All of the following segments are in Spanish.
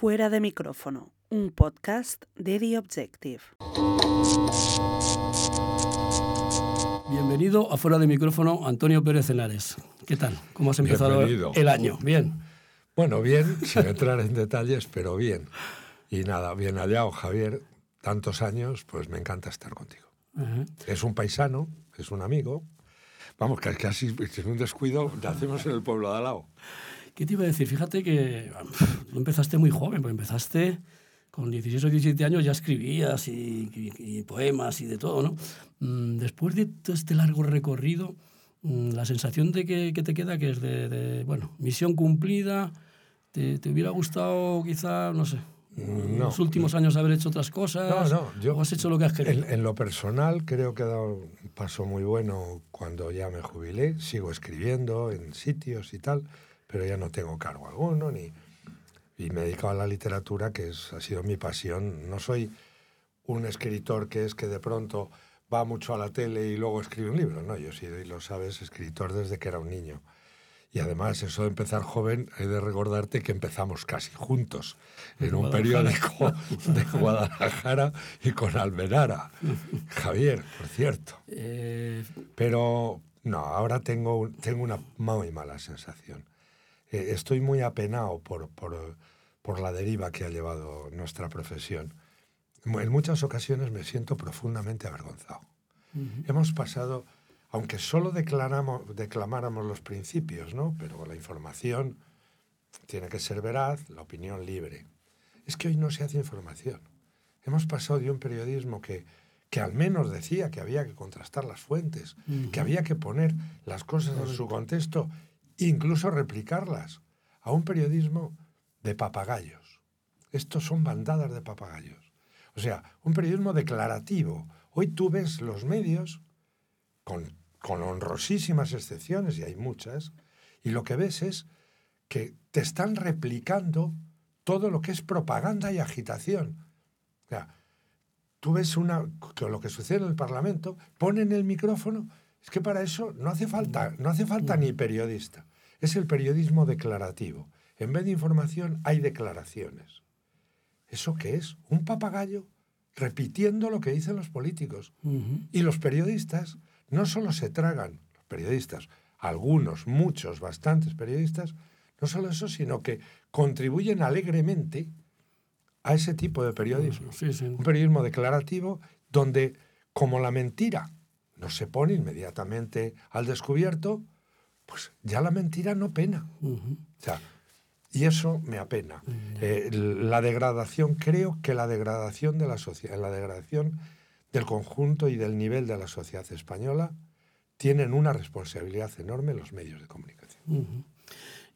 Fuera de micrófono, un podcast de The Objective. Bienvenido a Fuera de micrófono, Antonio Pérez Henares. ¿Qué tal? ¿Cómo has empezado Bienvenido. el año? Bien. Bueno, bien, sin entrar en detalles, pero bien. Y nada, bien hallado, Javier. Tantos años, pues me encanta estar contigo. Ajá. Es un paisano, es un amigo. Vamos, que casi sin un descuido nacemos en el pueblo de al lado. ¿Qué te iba a decir? Fíjate que tú empezaste muy joven, pues empezaste con 16 o 17 años, ya escribías y, y- y poemas y de todo, ¿no? Mm, Después de todo este largo recorrido, mm, la sensación de que, que te queda que es de, de, bueno, misión cumplida, ¿te, te hubiera gustado quizá, no sé, en No. los últimos años haber hecho otras cosas? No, no, yo- ¿O has hecho lo que has querido? En, en lo personal, creo que he dado un paso muy bueno cuando ya me jubilé. Sigo escribiendo en sitios y tal, pero ya no tengo cargo alguno ni, y me he dedicado a la literatura, que es, ha sido mi pasión. No soy un escritor que es que de pronto va mucho a la tele y luego escribe un libro. No, yo y lo sabes, escritor desde que era un niño. Y además, eso de empezar joven, he de recordarte que empezamos casi juntos en un periódico de Guadalajara y con Almenara. Javier, por cierto. Eh, Pero no, ahora tengo, tengo una muy mala sensación. Eh, estoy muy apenado por, por, por la deriva que ha llevado nuestra profesión. En muchas ocasiones me siento profundamente avergonzado. Hemos pasado, aunque solo declaramos, declamáramos los principios, ¿no? pero la información tiene que ser veraz, la opinión libre. Es que hoy no se hace información. Hemos pasado de un periodismo que, que al menos decía que había que contrastar las fuentes, que había que poner las cosas en su contexto, incluso replicarlas, a un periodismo de papagayos. Estos son bandadas de papagayos. O sea, un periodismo declarativo. Hoy tú ves los medios, con, con honrosísimas excepciones, y hay muchas, y lo que ves es que te están replicando todo lo que es propaganda y agitación. O sea, tú ves una, que lo que sucede en el Parlamento, ponen el micrófono, es que para eso no hace falta, no hace falta ni periodista. Es el periodismo declarativo. En vez de información hay declaraciones. ¿Eso qué es? Un papagayo repitiendo lo que dicen los políticos. Y los periodistas no solo se tragan, los periodistas, algunos, muchos, bastantes periodistas, no solo eso, sino que contribuyen alegremente a ese tipo de periodismo. Sí, sí. Un periodismo declarativo donde, como la mentira no se pone inmediatamente al descubierto, pues ya la mentira no pena. Ujú. O sea, y eso me apena. Eh, la degradación, creo que la degradación de la sociedad, la degradación del conjunto y del nivel de la sociedad española tienen una responsabilidad enorme los medios de comunicación. Ujú.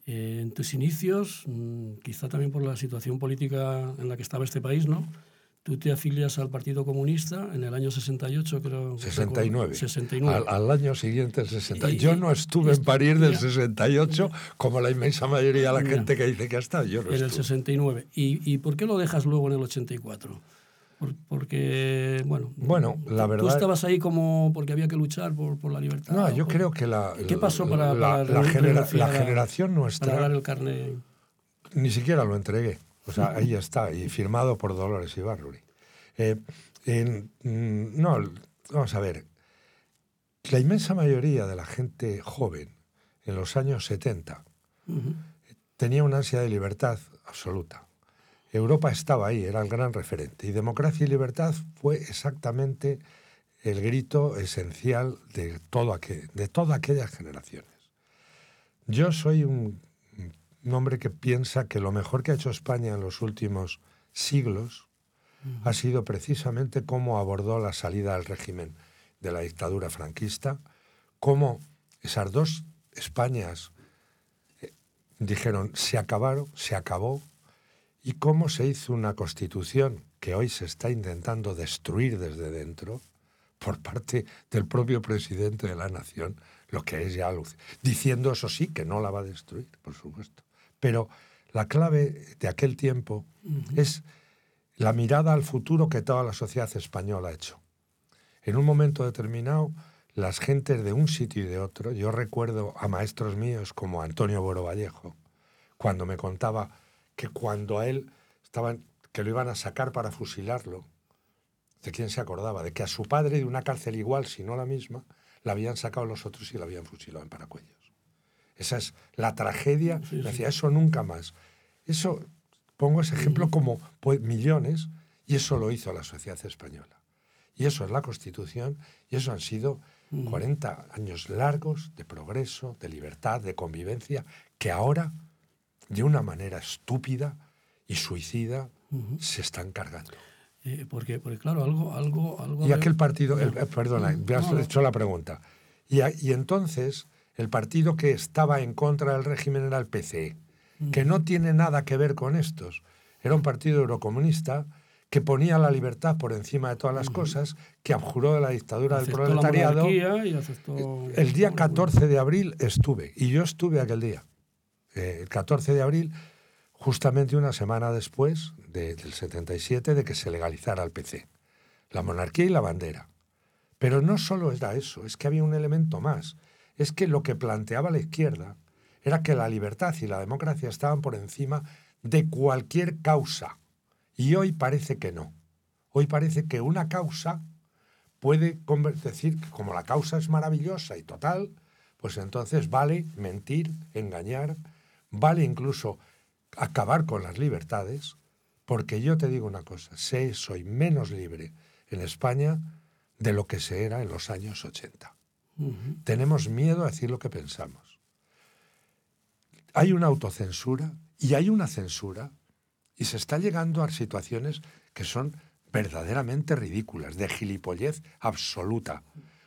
Eh, en tus inicios, mm, quizá también por la situación política en la que estaba este país, ¿no? Tú te afilias al Partido Comunista en el año 68, creo. 69. 69. Al, al año siguiente, el 60. Y- Yo no estuve y- en París del ya. 68 como la inmensa mayoría de la gente que dice que ha estado. Yo no en el estuve. 69. ¿Y, ¿Y por qué lo dejas luego en el 84? Por- porque, bueno. Bueno, la verdad- Tú estabas ahí como porque había que luchar por, por la libertad. No, yo creo que la, ¿Qué pasó para- la, para la genera- renunciar la a- generación Para nuestra dar el carnet. ni siquiera lo entregué. O sea, ahí está, y firmado por Dolores Ibarruri. Eh, en- mm, no, vamos a ver. La inmensa mayoría de la gente joven en los años 70 Ujú. tenía una ansia de libertad absoluta. Europa estaba ahí, era el gran referente. Y democracia y libertad fue exactamente el grito esencial de, todo aquel- de todas aquellas generaciones. Yo soy un, un hombre que piensa que lo mejor que ha hecho España en los últimos siglos ha sido precisamente cómo abordó la salida del régimen de la dictadura franquista, cómo esas dos Españas eh, dijeron se acabaron, se acabó, y cómo se hizo una constitución que hoy se está intentando destruir desde dentro por parte del propio presidente de la nación, lo que es ya aluc- diciendo eso sí que no la va a destruir, por supuesto. Pero la clave de aquel tiempo es la mirada al futuro que toda la sociedad española ha hecho. En un momento determinado, las gentes de un sitio y de otro, yo recuerdo a maestros míos como Antonio Boro Vallejo, cuando me contaba que cuando a él estaban, que lo iban a sacar para fusilarlo. ¿De quién se acordaba? De que a su padre de una cárcel igual, si no la misma, la habían sacado los otros y la habían fusilado en Paracuellos. Esa es la tragedia. Sí, sí. Decía, eso nunca más. Eso, pongo ese ejemplo como pues, millones, y eso lo hizo la sociedad española. Y eso es la Constitución, y eso han sido 40 años largos de progreso, de libertad, de convivencia, que ahora, de una manera estúpida y suicida, se están cargando. Eh, porque, porque, claro, algo... algo, algo Y de- aquel partido, el- eh, perdona, me has No, no. hecho la pregunta. Y, a- y entonces el partido que estaba en contra del régimen era el PCE, que no tiene nada que ver con estos. Era un partido eurocomunista que ponía la libertad por encima de todas las cosas, que abjuró de la dictadura del aceptó proletariado. y aceptó... El día 14 de abril estuve, y yo estuve aquel día. Eh, el 14 de abril, justamente una semana después de- del 77 de que se legalizara el PC. La monarquía y la bandera. Pero no solo era eso, es que había un elemento más. Es que lo que planteaba la izquierda era que la libertad y la democracia estaban por encima de cualquier causa. Y hoy parece que no. Hoy parece que una causa puede decir que como la causa es maravillosa y total, pues entonces vale mentir, engañar, vale incluso acabar con las libertades, porque yo te digo una cosa, sé, soy menos libre en España de lo que se era en los años 80. Tenemos miedo a decir lo que pensamos. Hay una autocensura y hay una censura y se está llegando a situaciones que son verdaderamente ridículas, de gilipollez absoluta.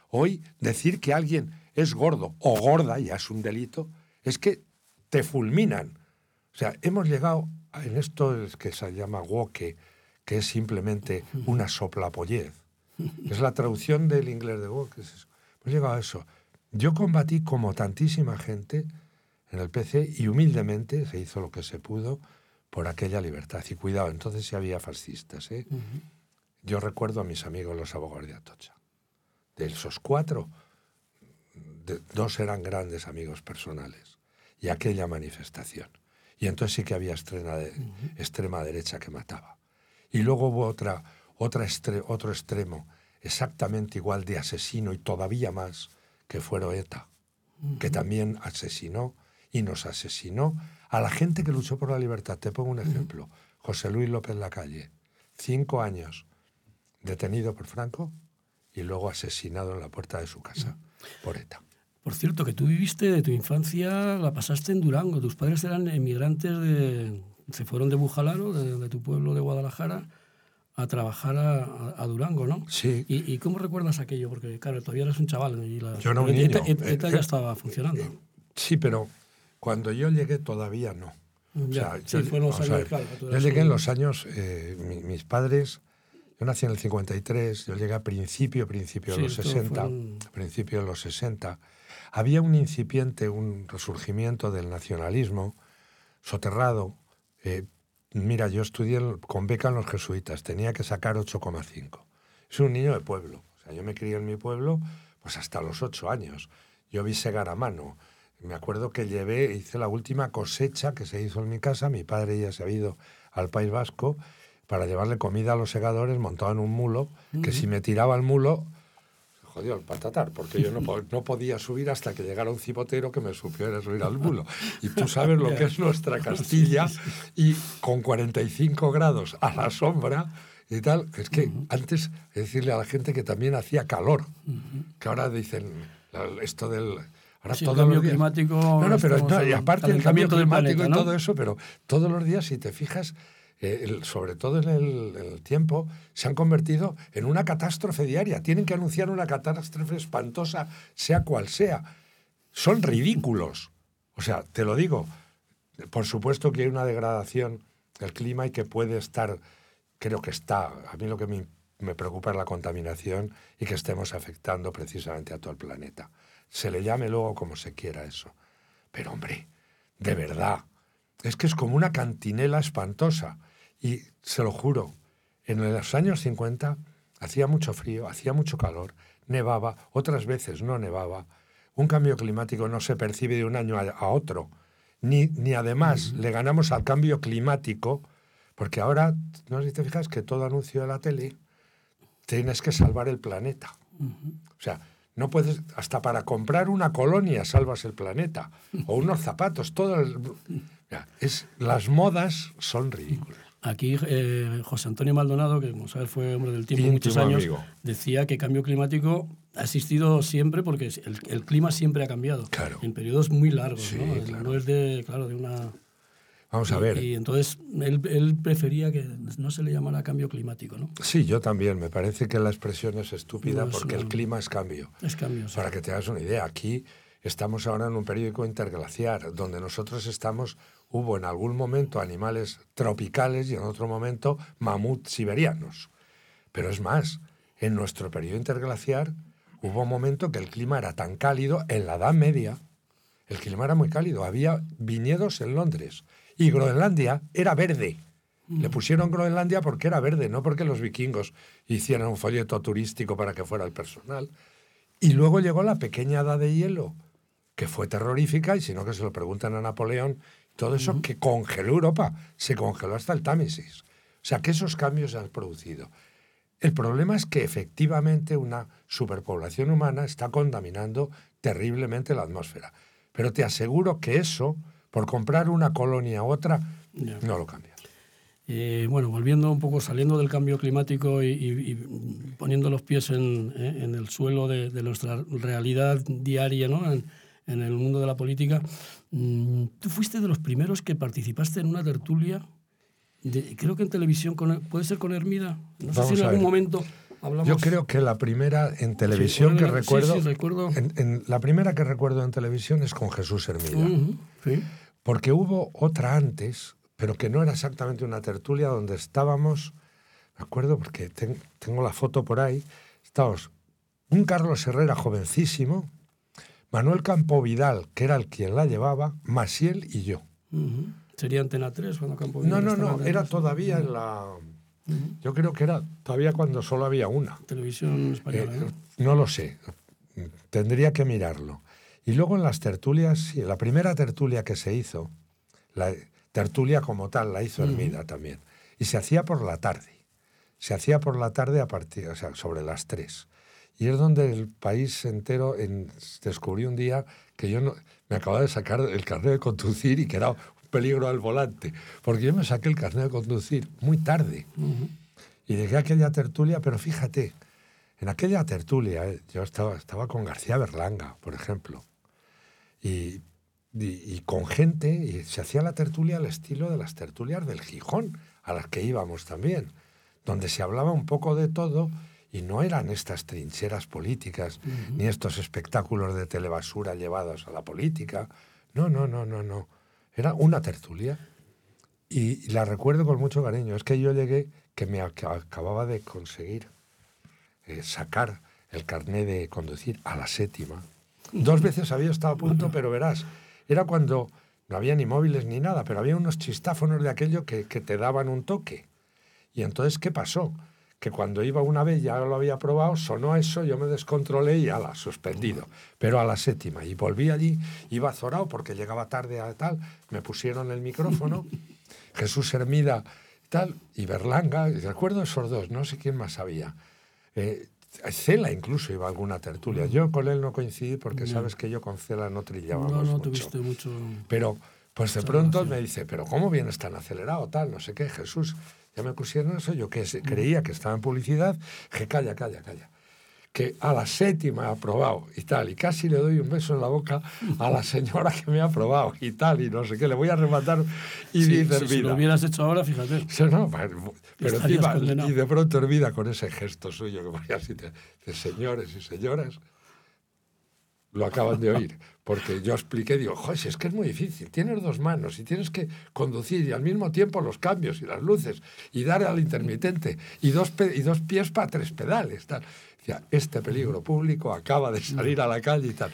Hoy decir que alguien es gordo o gorda, ya es un delito, es que te fulminan. O sea, hemos llegado a- en esto que se llama woke, que es simplemente una soplapollez. Es la traducción del inglés de woke. es. Hemos llegado a eso. Yo combatí como tantísima gente en el PC y humildemente se hizo lo que se pudo por aquella libertad. Y cuidado, entonces sí había fascistas. ¿eh? Yo recuerdo a mis amigos los abogados de Atocha. De esos cuatro, de- dos eran grandes amigos personales. Y aquella manifestación. Y entonces sí que había extrema, de- extrema derecha que mataba. Y luego hubo otra, otra estre- otro extremo exactamente igual de asesino y todavía más, que fueron ETA, que también asesinó y nos asesinó a la gente que luchó por la libertad. Te pongo un ejemplo. José Luis López Lacalle, cinco años detenido por Franco y luego asesinado en la puerta de su casa por ETA. Por cierto, que tú viviste de tu infancia, la pasaste en Durango. Tus padres eran emigrantes de... Se fueron de Bujalaro, de, de tu pueblo de Guadalajara, a trabajar a, a- Durango, ¿no? Sí. ¿Y, y cómo recuerdas aquello? Porque, claro, todavía eres un chaval. Y la, Yo un ETA. ETA- ETA ya Eh, estaba funcionando. Sí, pero cuando yo llegué todavía no. O Ya, sea, sí, yo- fueron los años, claro, Yo llegué en los años, eh, mi- mis padres, yo nací en el 53, yo llegué a principio, principio de los esto 60, fueron- a principio de los 60. Había un incipiente, un resurgimiento del nacionalismo soterrado. Eh, mira, yo estudié con beca en los jesuitas, tenía que sacar 8,5. Soy un niño de pueblo, o sea, yo me crié en mi pueblo pues hasta los 8 años. Yo vi segar a mano. Me acuerdo que llevé, hice la última cosecha que se hizo en mi casa. Mi padre ya se había ido al País Vasco para llevarle comida a los segadores montado en un mulo, que si me tiraba el mulo, jodió el patatar, porque yo no, no podía subir hasta que llegara un cipotero que me supiera subir al mulo. Y tú sabes lo que es nuestra Castilla, y con 45 grados a la sombra y tal. Es que antes, decirle a la gente que también hacía calor, que ahora dicen esto del... Ahora Sí, el todos cambio los días- climático, No, no, pero no, y aparte del cambio climático planeta, y ¿no? todo eso, pero todos los días, si te fijas, eh, sobre todo en el, el tiempo, se han convertido en una catástrofe diaria. Tienen que anunciar una catástrofe espantosa, sea cual sea. Son ridículos. O sea, te lo digo, por supuesto que hay una degradación del clima y que puede estar, creo que está, a mí lo que me, me preocupa es la contaminación y que estemos afectando precisamente a todo el planeta. Se le llame luego como se quiera eso. Pero hombre, de verdad, es que es como una cantinela espantosa. Y se lo juro, en los años 50 hacía mucho frío, hacía mucho calor, nevaba, otras veces no nevaba. Un cambio climático no se percibe de un año a, otro. Ni, ni además le ganamos al cambio climático Porque ahora, no sé si te fijas que todo anuncio de la tele tienes que salvar el planeta. O sea, no puedes, hasta para comprar una colonia salvas el planeta, o unos zapatos, todo el- es, las modas son ridículas. Aquí eh, José Antonio Maldonado, que como sabes fue hombre del tiempo Íntimo muchos años, amigo. decía que cambio climático ha existido siempre porque el, el clima siempre ha cambiado. Claro. En periodos muy largos, Sí, ¿no? claro. No es de, claro, de una... Vamos a ver. Y entonces él, él prefería que no se le llamara cambio climático, ¿no? Sí, yo también. Me parece que la expresión es estúpida No, es porque el clima es cambio. Es cambio. sí. Para que te hagas una idea, aquí estamos ahora en un periódico interglaciar, donde nosotros estamos, hubo en algún momento animales tropicales y en otro momento mamuts siberianos. Pero es más, en nuestro periodo interglaciar hubo un momento que el clima era tan cálido, en la Edad Media, el clima era muy cálido, había viñedos en Londres y Groenlandia era verde. Le pusieron Groenlandia porque era verde, no porque los vikingos hicieran un folleto turístico para que fuera el personal. Y luego llegó la pequeña edad de hielo, que fue terrorífica, y si no que se lo preguntan a Napoleón, todo eso que congeló Europa, se congeló hasta el Támesis. O sea, que esos cambios se han producido. El problema es que efectivamente una superpoblación humana está contaminando terriblemente la atmósfera. Pero te aseguro que eso, por comprar una colonia u otra, Ya. no lo cambia. Eh, bueno, volviendo un poco, saliendo del cambio climático y, y- y poniendo los pies en, eh, en el suelo de, de nuestra realidad diaria, ¿no? En, en el mundo de la política, mm, tú fuiste de los primeros que participaste en una tertulia, de- creo que en televisión, con, puede ser con Hermida. No sé Vamos si en a algún ver. momento hablamos. Yo creo que la primera en televisión Sí, que sí, recuerdo, sí, recuerdo. en- en- la primera que recuerdo en televisión es con Jesús Hermida. Ujú, sí. Porque hubo otra antes, pero que no era exactamente una tertulia donde estábamos, me acuerdo porque ten- tengo la foto por ahí, estábamos un Carlos Herrera jovencísimo, Manuel Campo Vidal, que era el quien la llevaba, Masiel y yo. Ujú. ¿Sería Antena 3 cuando Campo No, Vidal no, no, en era todavía en la... Yo creo que era todavía cuando solo había una. Televisión Eh, española. ¿no? no lo sé, tendría que mirarlo. Y luego en las tertulias, sí, la primera tertulia que se hizo, la tertulia como tal, la hizo Hermida también. Y se hacía por la tarde. Se hacía por la tarde a partir, o sea, sobre las tres. Y es donde el país entero en- descubrió un día que yo no, me acababa de sacar el carnet de conducir y que era un peligro al volante. Porque yo me saqué el carnet de conducir muy tarde. Ujú. Y llegué a aquella tertulia, pero fíjate, en aquella tertulia eh, yo estaba, estaba con García Berlanga, por ejemplo, y, y- y con gente, y se hacía la tertulia al estilo de las tertulias del Gijón, a las que íbamos también, donde se hablaba un poco de todo y no eran estas trincheras políticas, ni estos espectáculos de telebasura llevados a la política. No, no, no, no, no. Era una tertulia y la recuerdo con mucho cariño. Es que yo llegué, que me ac- acababa de conseguir eh, sacar el carné de conducir a la séptima. Dos veces había estado a punto, pero verás, era cuando no había ni móviles ni nada, pero había unos chistáfonos de aquello que, que te daban un toque. Y entonces, ¿qué pasó? Que cuando iba una vez, ya lo había probado, sonó eso, yo me descontrolé y ala, suspendido. Pero a la séptima. Y volví allí, iba azorado porque llegaba tarde a tal, me pusieron el micrófono, Jesús Hermida y tal, y Berlanga, y recuerdo esos dos, no sé quién más había. Eh, Cela incluso iba a alguna tertulia. Yo con él no coincidí porque sabes que yo con Cela no trillábamos No, no mucho. tuviste mucho. Pero, pues de pronto relación. me dice, pero ¿cómo vienes tan acelerado, tal? No sé qué, Jesús. Ya me pusieron eso, yo que creía que estaba en publicidad, que calla, calla, calla. Que a la séptima ha aprobado y tal, y casi le doy un beso en la boca a la señora que me ha aprobado y tal, y no sé qué, le voy a rematar y Sí, dice si, si lo hubieras hecho ahora, fíjate. Sí, no, pero pero encima, condenado. y de pronto Hermida con ese gesto suyo que vaya así, te- de señores y señoras, lo acaban de oír. Porque yo expliqué, digo, joder, si es que es muy difícil, tienes dos manos y tienes que conducir y al mismo tiempo los cambios y las luces y dar al intermitente y dos, y dos pies para tres pedales. Tal. Decía, este peligro público acaba de salir a la calle y tal.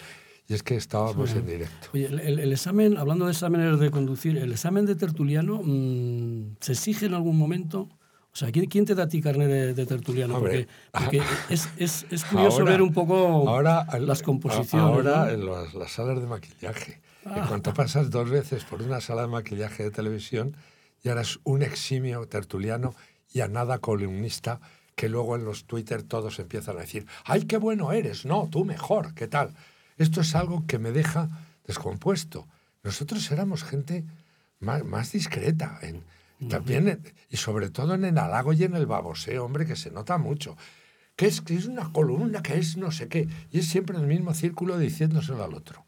Y es que estábamos en directo. Oye, el, el- el examen, hablando de exámenes de conducir, ¿el examen de tertuliano mm, se exige en algún momento? O sea, ¿quién, quién te da a ti carne de, de tertuliano? Hombre. porque porque es, es- es curioso Ahora- ver un poco ahora, las composiciones. Ahora ¿no? en las, las salas de maquillaje. En Ah. cuanto pasas dos veces por una sala de maquillaje de televisión, y ahora es un eximio tertuliano y a nada columnista que luego en los Twitter todos empiezan a decir, ¡ay, qué bueno eres! No, tú mejor, ¿qué tal? Esto es algo que me deja descompuesto. Nosotros éramos gente más, más discreta, en, también, y sobre todo en el halago y en el baboseo, hombre, que se nota mucho. Que es, que es una columna, que es no sé qué. Y es siempre el mismo círculo diciéndoselo al otro.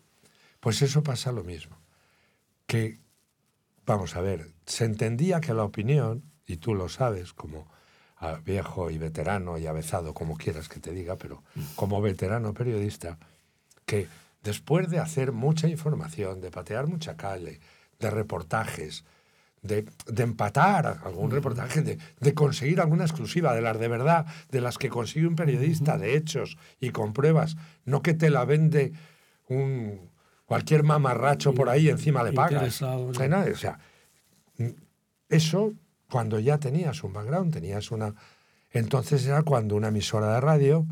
Pues eso pasa lo mismo. Que, vamos a ver, se entendía que la opinión, y tú lo sabes como viejo y veterano y avezado, como quieras que te diga, pero como veterano periodista, que después de hacer mucha información, de patear mucha calle, de reportajes, de, empatar algún reportaje, de, conseguir alguna exclusiva de las de verdad, de las que consigue un periodista, de hechos y con pruebas, no que te la vende un cualquier mamarracho por ahí encima le pagas. O sea, eso cuando ya tenías un background, tenías una... Entonces era cuando una emisora de radio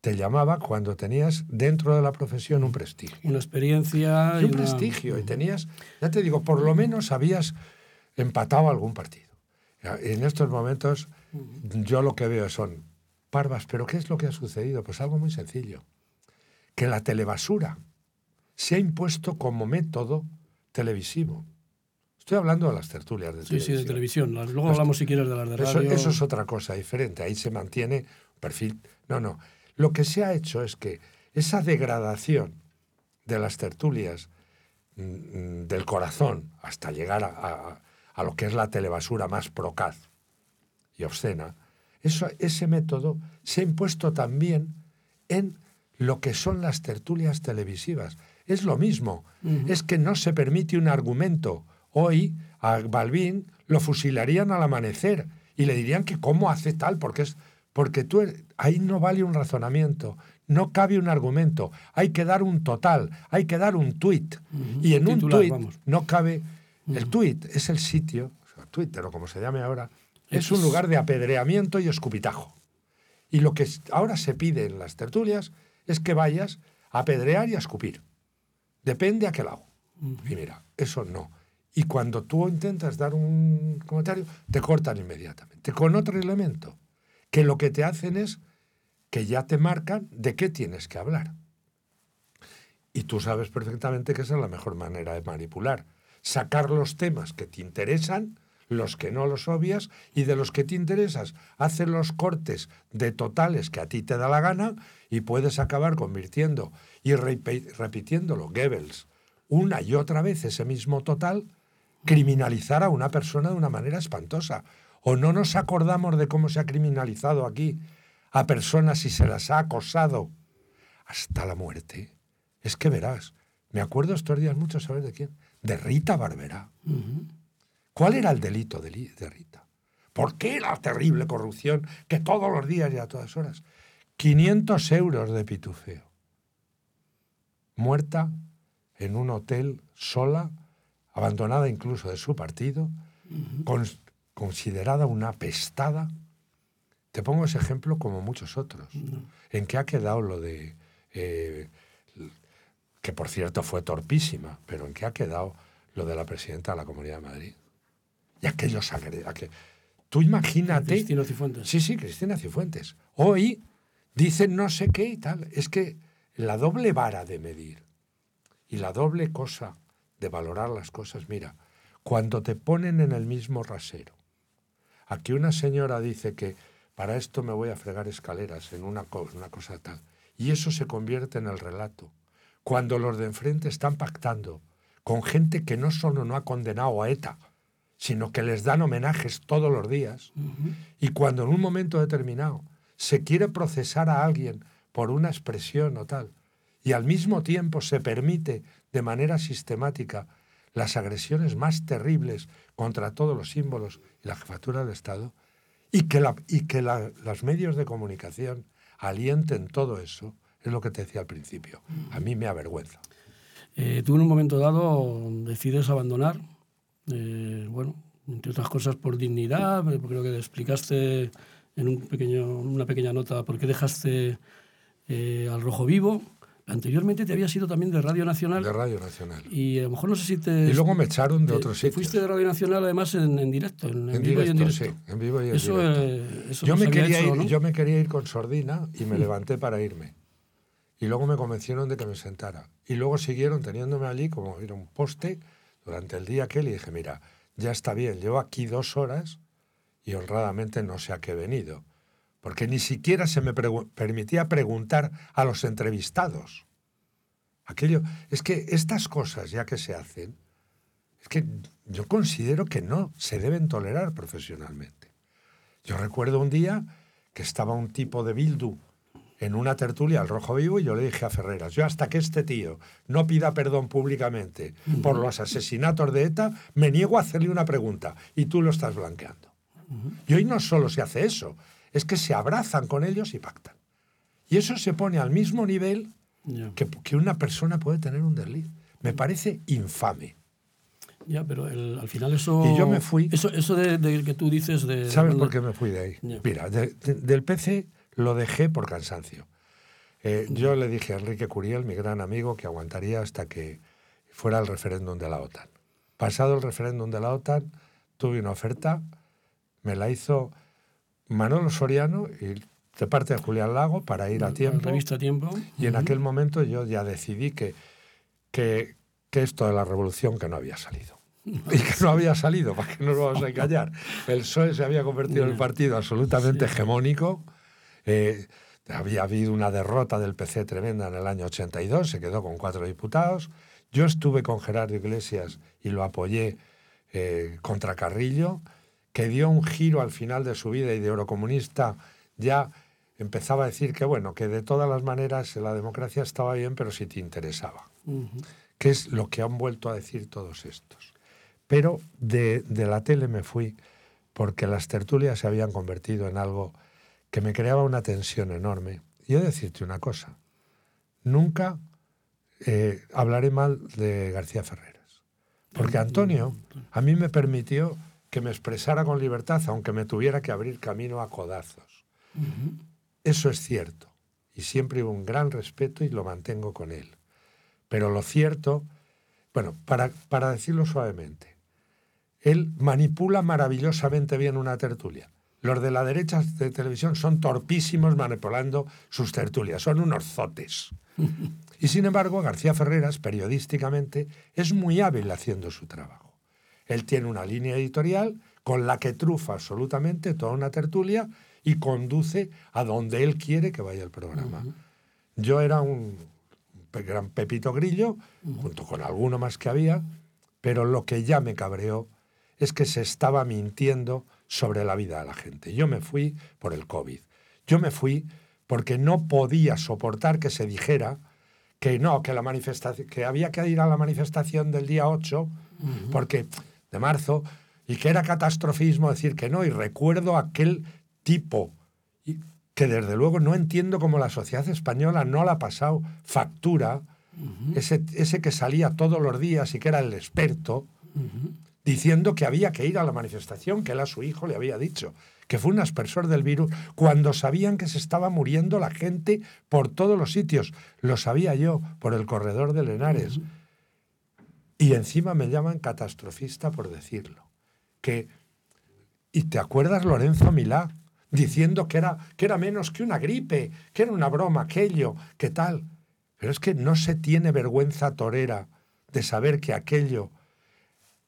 te llamaba cuando tenías dentro de la profesión un prestigio. Una experiencia. Y un prestigio. Y tenías, ya te digo, por lo menos habías empatado algún partido. En estos momentos yo lo que veo son parvas, pero ¿qué es lo que ha sucedido? Pues algo muy sencillo. Que la telebasura se ha impuesto como método televisivo. Estoy hablando de las tertulias de televisión. Sí, sí, de televisión. Luego hablamos si quieres de las de radio. Eso, eso es otra cosa diferente. Ahí se mantiene un perfil. No, no. Lo que se ha hecho es que esa degradación de las tertulias mm, mm, del corazón hasta llegar a, a lo que es la telebasura más procaz y obscena, eso, ese método se ha impuesto también en lo que son las tertulias televisivas. Es lo mismo, es que no se permite un argumento. Hoy a Balbín lo fusilarían al amanecer y le dirían que cómo hace tal, porque es porque tú ahí no vale un razonamiento, no cabe un argumento, hay que dar un total, hay que dar un tuit. Y en un tuit no cabe el tuit es el sitio, Twitter o como se llame ahora, es un lugar de apedreamiento y escupitajo. Y lo que ahora se pide en las tertulias es que vayas a apedrear y a escupir. Depende a qué lado. Y mira, eso no. Y cuando tú intentas dar un comentario, te cortan inmediatamente. Con otro elemento, que lo que te hacen es que ya te marcan de qué tienes que hablar. Y tú sabes perfectamente que esa es la mejor manera de manipular sacar los temas que te interesan, los que no los obvias, y de los que te interesas, hacer los cortes de totales que a ti te da la gana y puedes acabar convirtiendo y repitiéndolo, Goebbels, una y otra vez ese mismo total, criminalizar a una persona de una manera espantosa. O no nos acordamos de cómo se ha criminalizado aquí a personas y se las ha acosado hasta la muerte. Es que verás, me acuerdo estos días mucho, ¿sabes de quién? De Rita Barberá. ¿Cuál era el delito de, Rita? ¿Por qué la terrible corrupción que todos los días y a todas horas? 500 euros de pitufeo. Muerta en un hotel sola, abandonada incluso de su partido, considerada una pestada. Te pongo ese ejemplo como muchos otros. ¿En qué ha quedado lo de eh, que por cierto fue torpísima, pero ¿en qué ha quedado lo de la presidenta de la Comunidad de Madrid? Y aquellos que Tú imagínate... Cristina Cifuentes. Sí, sí, Cristina Cifuentes. Hoy dicen no sé qué y tal. Es que la doble vara de medir y la doble cosa de valorar las cosas, mira, cuando te ponen en el mismo rasero. Aquí una señora dice que para esto me voy a fregar escaleras en una, una cosa tal. Y eso se convierte en el relato cuando los de enfrente están pactando con gente que no solo no ha condenado a ETA, sino que les dan homenajes todos los días, y cuando en un momento determinado se quiere procesar a alguien por una expresión o tal, y al mismo tiempo se permite de manera sistemática las agresiones más terribles contra todos los símbolos y la jefatura del Estado, y que, la, y que los medios de comunicación alienten todo eso, es lo que te decía al principio. A mí me avergüenza. Eh, tú en un momento dado decides abandonar, eh, bueno, entre otras cosas por dignidad, creo que explicaste en un pequeño, una pequeña nota por qué dejaste eh, al rojo vivo, Anteriormente te había sido también de Radio Nacional. De Radio Nacional. Y a lo mejor no sé si te... Y luego me echaron de te- otros te sitios. Fuiste de Radio Nacional además en, en directo, en, en En vivo y en directo, directo. sí, en vivo y en eso, directo. eh, eso Yo no me, se había quería hecho, ir, ¿no? yo me quería ir con sordina y me levanté para irme. Y luego me convencieron de que me sentara. Y luego siguieron teniéndome allí como era un poste durante el día aquel y dije, mira, ya está bien, llevo aquí dos horas y honradamente no sé a qué he venido. Porque ni siquiera se me permitía preguntar a los entrevistados. Aquello, es que estas cosas ya que se hacen, es que yo considero que no se deben tolerar profesionalmente. Yo recuerdo un día que estaba un tipo de Bildu en una tertulia al Rojo Vivo y yo le dije a Ferreras, yo hasta que este tío no pida perdón públicamente por los asesinatos de ETA, me niego a hacerle una pregunta y tú lo estás blanqueando. Y hoy no solo se hace eso, es que se abrazan con ellos y pactan. Y eso se pone al mismo nivel Ya. que, que una persona puede tener un desliz. Me parece infame. Ya, pero el- al final eso... Y yo me fui. Eso, eso de, de que tú dices de... ¿Sabes cuando- por qué me fui de ahí? Mira, de- de- del PC lo dejé por cansancio. Eh, yo le dije a Enrique Curiel, mi gran amigo, que aguantaría hasta que fuera el referéndum de la OTAN. Pasado el referéndum de la OTAN, tuve una oferta, me la hizo Manolo Soriano y de parte de Julián Lago para ir a tiempo. revista Tiempo. Y en aquel momento yo ya decidí que, que, que esto de la revolución que no había salido. Y que no había salido, para que no nos vamos a engañar. El PSOE se había convertido en un partido absolutamente hegemónico. Eh, había habido una derrota del PC tremenda en el año 82, se quedó con cuatro diputados. Yo estuve con Gerardo Iglesias y lo apoyé eh, contra Carrillo, que dio un giro al final de su vida y de eurocomunista ya empezaba a decir que, bueno, que de todas las maneras la democracia estaba bien, pero si te interesaba que es lo que han vuelto a decir todos estos. Pero de, de la tele me fui porque las tertulias se habían convertido en algo que me creaba una tensión enorme. Y he de decirte una cosa, nunca eh, hablaré mal de García Ferreras, porque Antonio a mí me permitió que me expresara con libertad, aunque me tuviera que abrir camino a codazos. Eso es cierto, y siempre hubo un gran respeto y lo mantengo con él. Pero lo cierto, bueno, para, para decirlo suavemente, él manipula maravillosamente bien una tertulia. Los de la derecha de televisión son torpísimos manipulando sus tertulias, son unos zotes. Y sin embargo, García Ferreras, periodísticamente, es muy hábil haciendo su trabajo. Él tiene una línea editorial con la que trufa absolutamente toda una tertulia y conduce a donde él quiere que vaya el programa. Yo era un gran Pepito Grillo, junto con alguno más que había, pero lo que ya me cabreó es que se estaba mintiendo sobre la vida de la gente. Yo me fui por el COVID. Yo me fui porque no podía soportar que se dijera que no, que la manifestación, que había que ir a la manifestación del día 8, porque de marzo, y que era catastrofismo decir que no. Y recuerdo aquel tipo y que desde luego no entiendo cómo la sociedad española no la ha pasado factura, ese, ese que salía todos los días y que era el experto, diciendo que había que ir a la manifestación, que él a su hijo le había dicho, que fue un aspersor del virus, cuando sabían que se estaba muriendo la gente por todos los sitios. Lo sabía yo, por el corredor de Lenares. Y encima me llaman catastrofista por decirlo. Que, ¿Y te acuerdas Lorenzo Milá? Diciendo que era, que era menos que una gripe, que era una broma, aquello, que tal. Pero es que no se tiene vergüenza torera de saber que aquello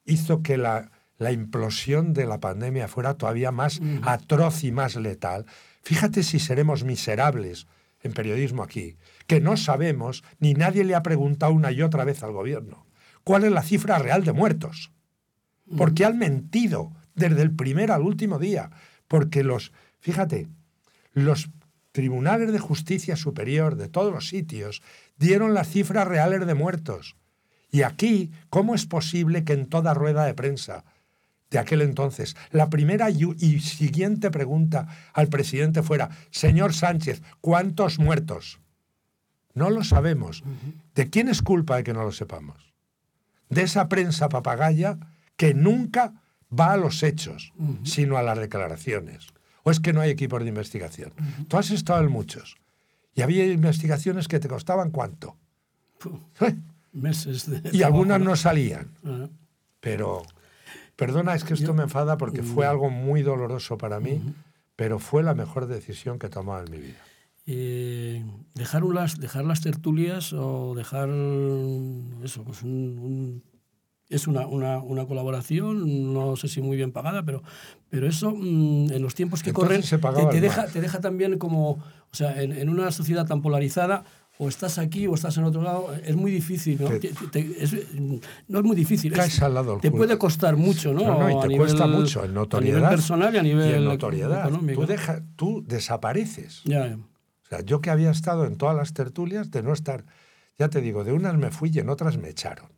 hizo que la, la implosión de la pandemia fuera todavía más atroz y más letal. Fíjate si seremos miserables en periodismo aquí, que no sabemos, ni nadie le ha preguntado una y otra vez al gobierno, cuál es la cifra real de muertos. Porque han mentido desde el primer al último día. Porque los, fíjate, los tribunales de justicia superior de todos los sitios dieron las cifras reales de muertos. Y aquí, ¿cómo es posible que en toda rueda de prensa de aquel entonces, la primera y, siguiente pregunta al presidente fuera, señor Sánchez, ¿cuántos muertos? No lo sabemos. ¿De quién es culpa de que no lo sepamos? De esa prensa papagaya que nunca va a los hechos, sino a las declaraciones. ¿O es que no hay equipos de investigación? Tú has estado en muchos. Y había investigaciones que te costaban cuánto. Puh, meses de Y trabajo, algunas ¿no? salían. Ah, Pero, perdona, es que esto me enfada porque fue algo muy doloroso para mí, pero fue la mejor decisión que he tomado en mi vida. eh, dejar, unas, dejar las tertulias o dejar eso, pues un, un- es una, una, una colaboración, no sé si muy bien pagada, pero, pero eso mm, en los tiempos que Entonces corren se te, te deja, te deja también como, o sea, en, en una sociedad tan polarizada, o estás aquí o estás en otro lado, es muy difícil, ¿no? Te- Te- es- no es muy difícil. es- Caes al lado del te puede costar mucho, ¿no? No, no, y A te nivel- cuesta mucho en A notoriedad. nivel personal y a nivel y en notoriedad. económico. Tú, deja- tú desapareces. Ya, ya. O sea, yo que había estado en todas las tertulias, de no estar, ya te digo, de unas me fui y en otras me echaron.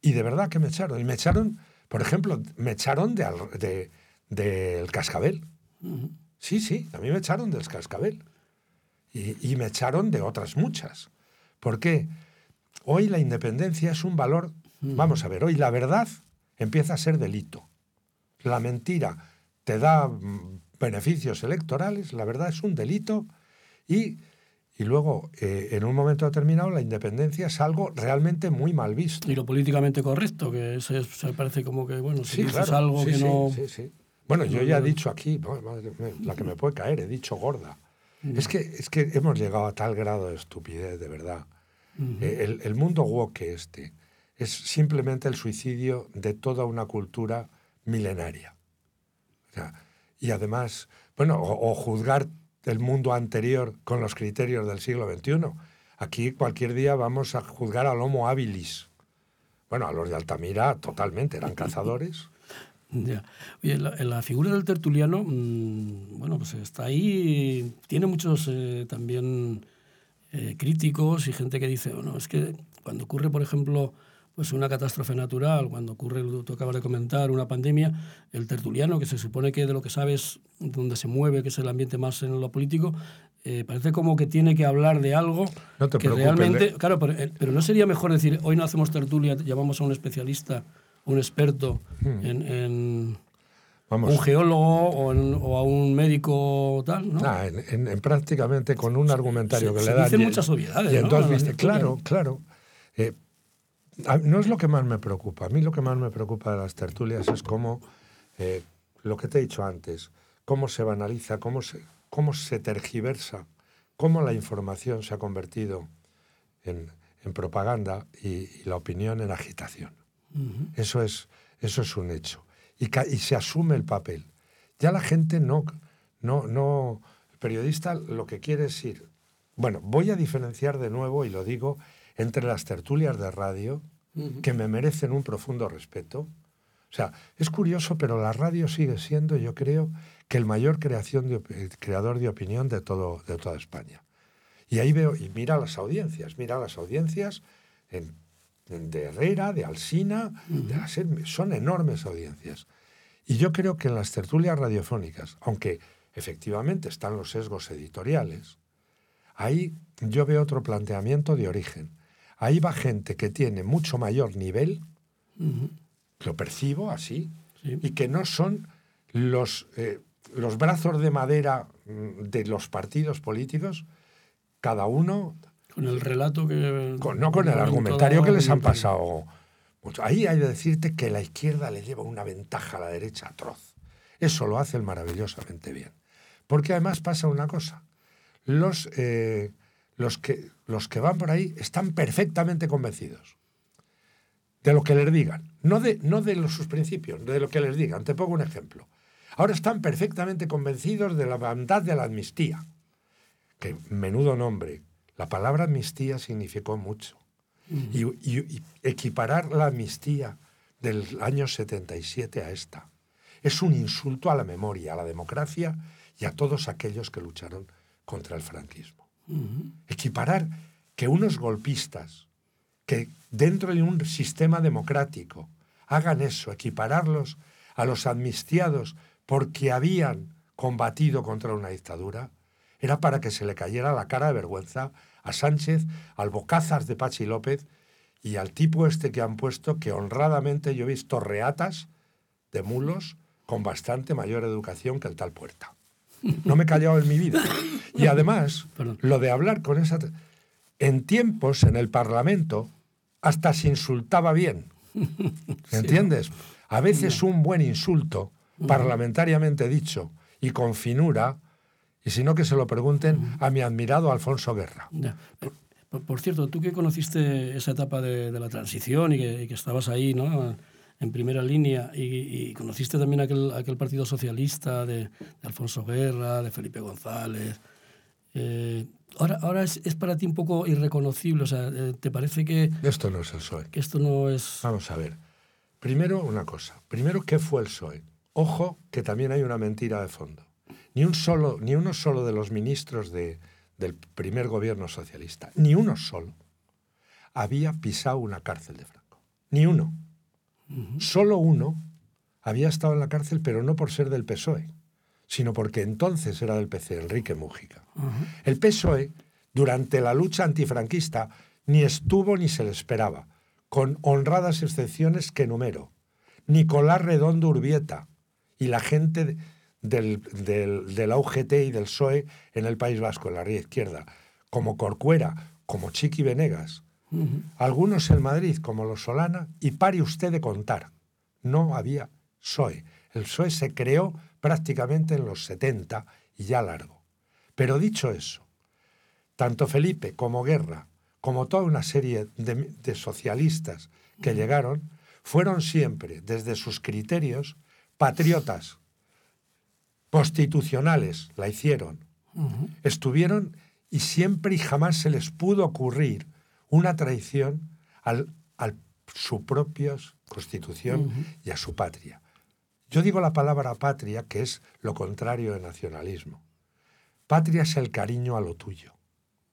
Y de verdad que me echaron. Y me echaron, por ejemplo, me echaron de, al- de- del cascabel. Ujú. Sí, sí, a mí me echaron del cascabel. Y, y me echaron de otras muchas. ¿Por qué? Hoy la independencia es un valor, vamos a ver, hoy la verdad empieza a ser delito. La mentira te da mm, beneficios electorales, la verdad es un delito y, y luego, eh, en un momento determinado, la independencia es algo realmente muy mal visto. Y lo políticamente correcto, que se parece como que, bueno, si Sí, algo sí, que sí, no... sí, sí. Bueno, yo ya he dicho aquí, madre la que me puede caer, he dicho gorda. Es, que, es que hemos llegado a tal grado de estupidez, de verdad. Eh, el, el mundo woke este es simplemente el suicidio de toda una cultura milenaria. O sea, y además, bueno, o, o juzgar el mundo anterior con los criterios del siglo XXI. Aquí cualquier día vamos a juzgar al Homo habilis. Bueno, a los de Altamira totalmente, eran cazadores. Ya. Oye, la, la figura del tertuliano, mm, bueno, pues está ahí, tiene muchos eh, también eh, críticos y gente que dice, bueno, es que cuando ocurre, por ejemplo, pues una catástrofe natural, cuando ocurre, lo que tú acabas de comentar, una pandemia, el tertuliano, que se supone que de lo que sabes, donde se mueve, que es el ambiente más en lo político, eh, parece como que tiene que hablar de algo No te que realmente... le- Claro, pero, eh, pero no sería mejor decir, hoy no hacemos tertulia, llamamos a un especialista, un experto en- en Vamos, un geólogo o, en- o a un médico tal, ¿no? Nah, en, en- en prácticamente con un argumentario se- que se le dan. dicen y- muchas obviedades, Y entonces, claro, claro. Eh, no es lo que más me preocupa. A mí lo que más me preocupa de las tertulias es cómo, eh, lo que te he dicho antes, cómo se banaliza, cómo se, cómo se tergiversa, cómo la información se ha convertido en, en propaganda y, y la opinión en agitación. Eso es, eso es un hecho. Y, se asume el papel. Ya la gente no, no, no, el periodista lo que quiere es ir. Bueno, voy a diferenciar de nuevo, y lo digo, entre las tertulias de radio, que me merecen un profundo respeto. O sea, es curioso, pero la radio sigue siendo, yo creo, que el mayor creación de creador de opinión de, todo, de toda España. Y ahí veo, y mira las audiencias, mira las audiencias en- en- de Herrera, de Alsina, de la SER, son enormes audiencias. Y yo creo que en las tertulias radiofónicas, aunque efectivamente están los sesgos editoriales, ahí yo veo otro planteamiento de origen. Ahí va gente que tiene mucho mayor nivel, lo percibo así, Sí. y que no son los, eh, los brazos de madera mm, de los partidos políticos, cada uno Con el relato que... con- no con el argumentario que les han pasado. mucho. Ahí hay de decirte que la izquierda le lleva una ventaja a la derecha atroz. Eso lo hacen maravillosamente bien. Porque además pasa una cosa. Los, eh, los, que, los que van por ahí están perfectamente convencidos de lo que les digan. No de, no de los, sus principios, de lo que les digan. Te pongo un ejemplo. Ahora están perfectamente convencidos de la bondad de la amnistía. Que menudo nombre. La palabra amnistía significó mucho. Y, y- y equiparar la amnistía del año 77 a esta es un insulto a la memoria, a la democracia y a todos aquellos que lucharon contra el franquismo. Equiparar que unos golpistas que dentro de un sistema democrático hagan eso, equipararlos a los amnistiados porque habían combatido contra una dictadura, era para que se le cayera la cara de vergüenza a Sánchez, al Bocazas de Pachi López y al tipo este que han puesto que honradamente yo he visto reatas de mulos con bastante mayor educación que el tal Puerta. No me he callado en mi vida. Y además, Perdón. lo de hablar con esa... En tiempos, en el Parlamento, hasta se insultaba bien. ¿Entiendes? A veces un buen insulto, parlamentariamente dicho, y con finura, y si no que se lo pregunten a mi admirado Alfonso Guerra. Ya. Por, por cierto, tú que conociste esa etapa de, de la transición y que, y que estabas ahí, ¿no? En primera línea y, y conociste también aquel, aquel partido socialista de, de Alfonso Guerra, de Felipe González. Eh, ahora ahora es, es, para ti un poco irreconocible, o sea, eh, ¿te parece que, Esto no es el PSOE. que esto no es... Vamos a ver. Primero, una cosa. Primero, ¿qué fue el PSOE? Ojo, que también hay una mentira de fondo. Ni, un solo, ni uno solo de los ministros de, del primer gobierno socialista, ni uno solo, había pisado una cárcel de Franco. Ni uno. Solo uno había estado en la cárcel, pero no por ser del PSOE, sino porque entonces era del PC, Enrique Mújica. El PSOE, durante la lucha antifranquista, ni estuvo ni se le esperaba, con honradas excepciones que numero. Nicolás Redondo Urbieta y la gente de- del, del, de la UGT y del PSOE en el País Vasco, en la ría izquierda, como Corcuera, como Chiqui Venegas, algunos en Madrid, como los Solana, y pare usted de contar. No había PSOE. El PSOE se creó prácticamente en los 70 y ya largo. Pero dicho eso, tanto Felipe como Guerra, como toda una serie de, de socialistas que llegaron, fueron siempre, desde sus criterios, patriotas, constitucionales, la hicieron, estuvieron y siempre y jamás se les pudo ocurrir una traición al, a su propia constitución y a su patria. Yo digo la palabra patria, que es lo contrario de nacionalismo. Patria es el cariño a lo tuyo,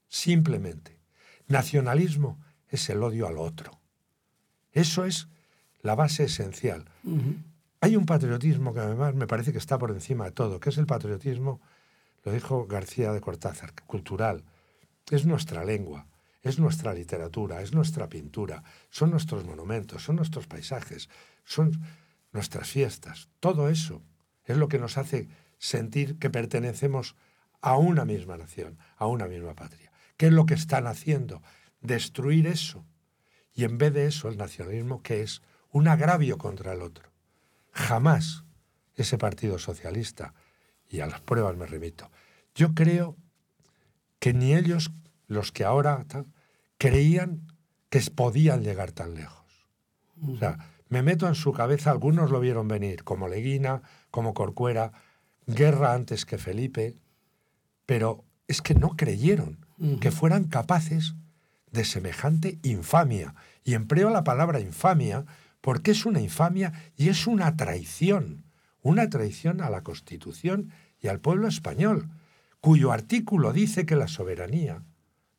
simplemente. Nacionalismo es el odio al otro. Eso es la base esencial. Hay un patriotismo que además me parece que está por encima de todo, que es el patriotismo, lo dijo García de Cortázar, cultural. Es nuestra lengua, es nuestra literatura, es nuestra pintura, son nuestros monumentos, son nuestros paisajes, son nuestras fiestas. Todo eso es lo que nos hace sentir que pertenecemos a una misma nación, a una misma patria. ¿Qué es lo que están haciendo? Destruir eso. Y en vez de eso, el nacionalismo, que es un agravio contra el otro. Jamás ese Partido Socialista, y a las pruebas me remito, yo creo que ni ellos, los que ahora tal, creían que podían llegar tan lejos. O sea, me meto en su cabeza, algunos lo vieron venir, como Leguina, como Corcuera, Guerra antes que Felipe, pero es que no creyeron que fueran capaces de semejante infamia. Y empleo la palabra infamia porque es una infamia y es una traición, una traición a la Constitución y al pueblo español, cuyo artículo dice que la soberanía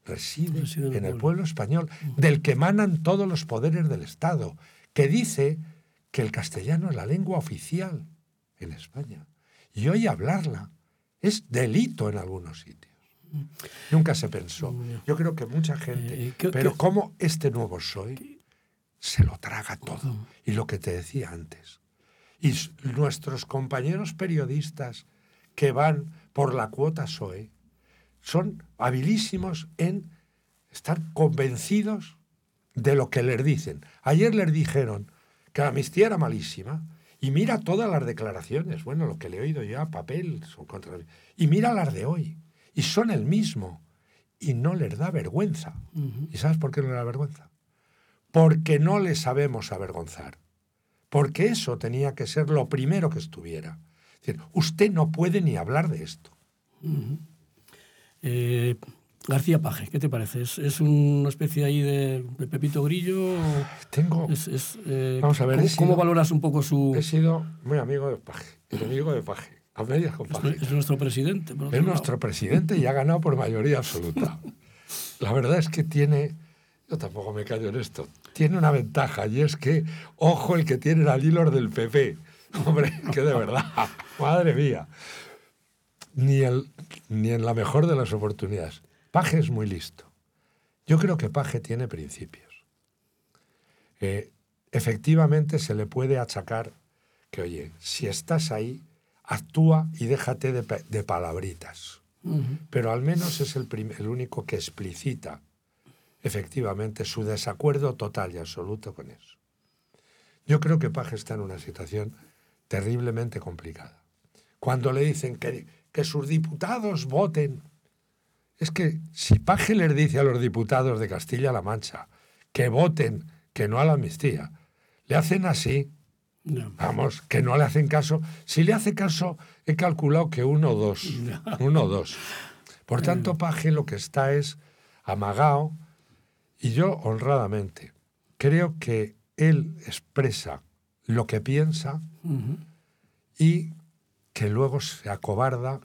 reside, Reside en el pueblo. pueblo español, del que emanan todos los poderes del Estado, que dice que el castellano es la lengua oficial en España. Y hoy hablarla es delito en algunos sitios. Nunca se pensó. Yo creo que mucha gente. Eh, ¿qué- pero como este nuevo soy se lo traga todo. Y lo que te decía antes. Y nuestros compañeros periodistas que van por la cuota SOE son habilísimos en estar convencidos de lo que les dicen. Ayer les dijeron que la amnistía era malísima y mira todas las declaraciones, bueno, lo que le he oído yo a papel, son contra... y mira las de hoy, y son el mismo, y no les da vergüenza. ¿Y sabes por qué no les da vergüenza? Porque no les sabemos avergonzar. Porque eso tenía que ser lo primero que estuviera. Es decir, usted no puede ni hablar de esto. Eh, García Paje, ¿qué te parece? ¿Es, es una especie ahí de, de Pepito Grillo? Tengo, es- es, eh, Vamos a ver, ¿cómo, valoras un poco su... he sido muy amigo de Paje, enemigo de Paje, a medias con Paje. Es nuestro presidente. Es nuestro presidente y ha ganado por mayoría absoluta. La verdad es que tiene, yo tampoco me callo en esto, tiene una ventaja y es que, ojo el que tiene al hilo del PP. Hombre, que de verdad, madre mía. Ni, el, ni en la mejor de las oportunidades. Paje es muy listo. Yo creo que Paje tiene principios. Eh, efectivamente se le puede achacar que, oye, si estás ahí, actúa y déjate de, de palabritas. Pero al menos es el, el único que explicita efectivamente su desacuerdo total y absoluto con eso. Yo creo que Paje está en una situación terriblemente complicada. Cuando le dicen que, que sus diputados voten, es que si Paje les dice a los diputados de Castilla-La Mancha que voten, que no a la amnistía, le hacen así. Vamos, que no le hacen caso. Si le hace caso, he calculado que uno o dos. Uno o dos. Por tanto, Paje lo que está es amagado y yo, honradamente, creo que él expresa lo que piensa y que luego se acobarda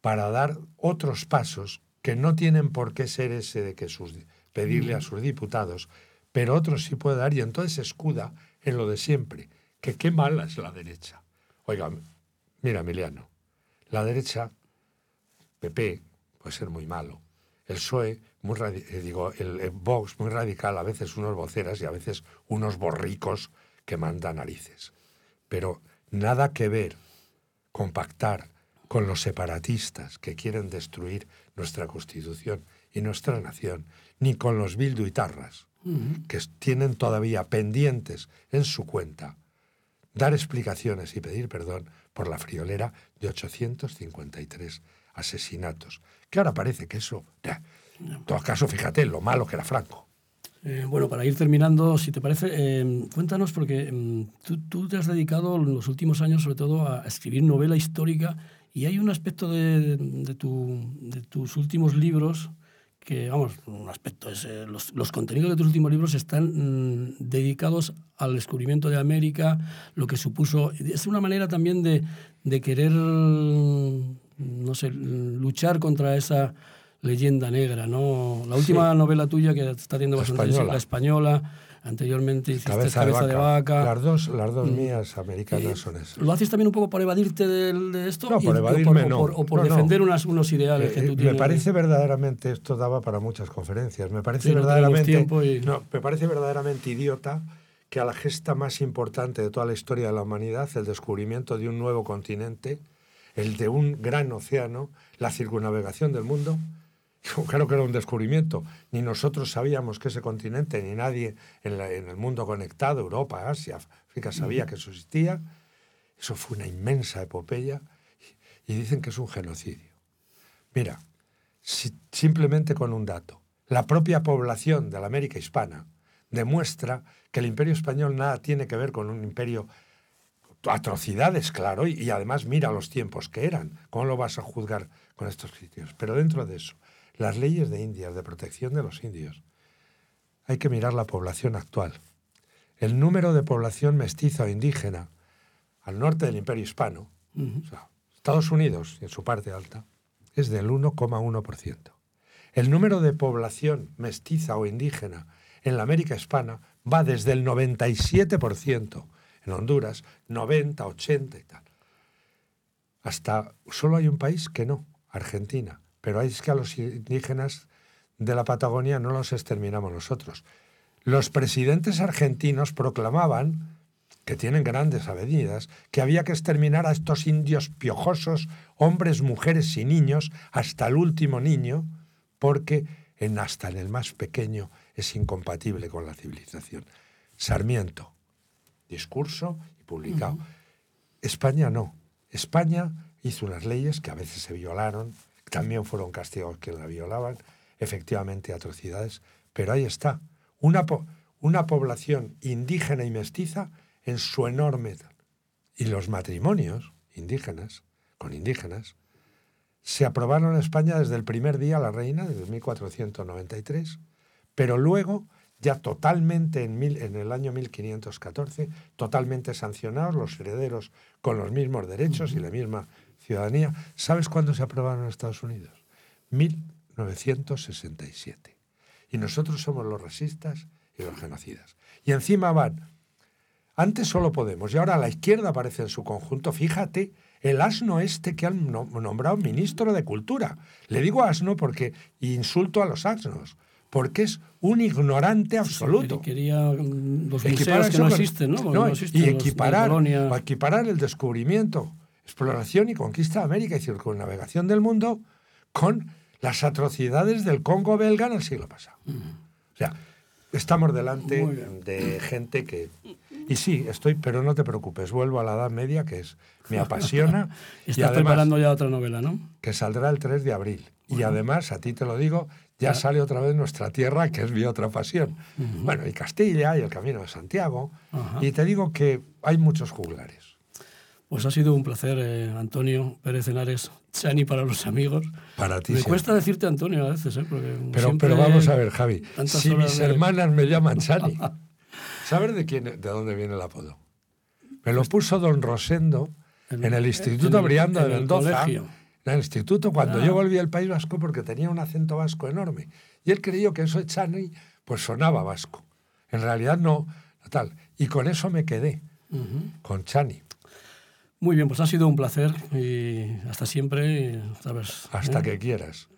para dar otros pasos que no tienen por qué ser ese de que sus, pedirle a sus diputados, pero otros sí puede dar y entonces escuda en lo de siempre, que qué mala es la derecha. Oiga, mira Emiliano, la derecha, PP, puede ser muy malo, el PSOE, muy eh, digo, el, el Vox muy radical, a veces unos voceras y a veces unos borricos que mandan narices. Pero nada que ver con pactar con los separatistas que quieren destruir nuestra Constitución y nuestra nación, ni con los bilduitarras, que tienen todavía pendientes en su cuenta dar explicaciones y pedir perdón por la friolera de 853 asesinatos. Que ahora parece que eso... En todo caso, fíjate lo malo que era Franco. Eh, bueno, para ir terminando, si te parece, eh, cuéntanos, porque mm, tú, tú te has dedicado en los últimos años sobre todo a escribir novela histórica y hay un aspecto de, de tu- de tus últimos libros que, vamos, un aspecto es, eh, los, los contenidos de tus últimos libros están mm, dedicados al descubrimiento de América, lo que supuso, es una manera también de, de querer, mm, no sé, luchar contra esa leyenda negra, ¿no? La última Sí. novela tuya que está teniendo La bastante española. la española, anteriormente hiciste Cabeza, Cabeza, de, vaca. Las dos, las Mm. dos mías americanas son esas. ¿Lo haces también un poco por evadirte del- de, esto? No, por evadirme o no. por, o por No, no. defender unas, unos ideales que Eh, tú eh, tienes. me parece verdaderamente, esto daba para muchas conferencias, me parece Sí, no verdaderamente, tiempo y- no, me parece verdaderamente idiota que a la gesta más importante de toda la historia de la humanidad, el descubrimiento de un nuevo continente, el de un gran océano, la circunnavegación del mundo, claro que era un descubrimiento, ni nosotros sabíamos que ese continente, ni nadie en, la- en el mundo conectado, Europa, Asia, África, sabía que eso existía, eso fue una inmensa epopeya y, y dicen que es un genocidio. Mira, si- simplemente con un dato. La propia población de la América hispana demuestra que el imperio español nada tiene que ver con un imperio atrocidades, claro, y, y además mira los tiempos que eran. ¿Cómo lo vas a juzgar con estos criterios? Pero dentro de eso, las leyes de Indias, de protección de los indios, hay que mirar la población actual. El número de población mestiza o indígena al norte del imperio hispano, o sea, Estados Unidos, en su parte alta, es del 1,1%. El número de población mestiza o indígena en la América hispana va desde el 97% en Honduras, 90, 80 y tal. Hasta solo hay un país que no, Argentina. Pero es que a los indígenas de la Patagonia no los exterminamos nosotros. Los presidentes argentinos proclamaban que tienen grandes avenidas, que había que exterminar a estos indios piojosos, hombres, mujeres y niños, hasta el último niño, porque en, hasta en el más pequeño es incompatible con la civilización. Sarmiento, discurso y publicado. España no. España hizo unas leyes que a veces se violaron, también fueron castigados que la violaban, efectivamente atrocidades, pero ahí está. Una, po- una población indígena y mestiza en su enorme... Y los matrimonios indígenas, con indígenas, se aprobaron en España desde el primer día la reina, desde 1493, pero luego, ya totalmente en, mil- en el año 1514, totalmente sancionados, los herederos con los mismos derechos y la misma ciudadanía. ¿Sabes cuándo se aprobaron en Estados Unidos? 1967. Y nosotros somos los racistas y los genocidas. Y encima van antes solo Podemos y ahora la izquierda aparece en su conjunto. Fíjate, el asno este que han no- nombrado ministro de Cultura. Le digo asno porque insulto a los asnos, porque es un ignorante absoluto. Quería mm, los Equiparar que no existen, ¿no? Porque no, no existen y equiparar, el descubrimiento exploración y conquista de América y circunnavegación del mundo con las atrocidades del Congo belga en el siglo pasado. O sea, estamos delante de gente que... Y sí, estoy, pero no te preocupes, vuelvo a la Edad Media, que es me apasiona. Y estás además, preparando ya otra novela, ¿no? que saldrá el 3 de abril. Y además, a ti te lo digo, ya sale otra vez nuestra tierra, que es mi otra pasión. Bueno, y Castilla, y el Camino de Santiago. Y te digo que hay muchos juglares. Pues ha sido un placer, eh, Antonio Pérez Henares, Chani para los amigos. Para ti Me siempre. cuesta decirte Antonio a veces, ¿eh? Porque Pero, vamos a ver, Javi. Si mis de- hermanas me llaman Chani, ¿sabes de quién, de dónde viene el apodo? Me lo puso don Rosendo En- el Instituto en el- Brianda de en Mendoza. colegio. En el instituto, cuando Ah. yo volví al País Vasco, porque tenía un acento vasco enorme. Y él creyó que eso de Chani, pues sonaba vasco. En realidad no, tal. Y con eso me quedé, con Chani. Muy bien, pues ha sido un placer y hasta siempre. y, ¿sabes? Hasta ¿eh? que quieras.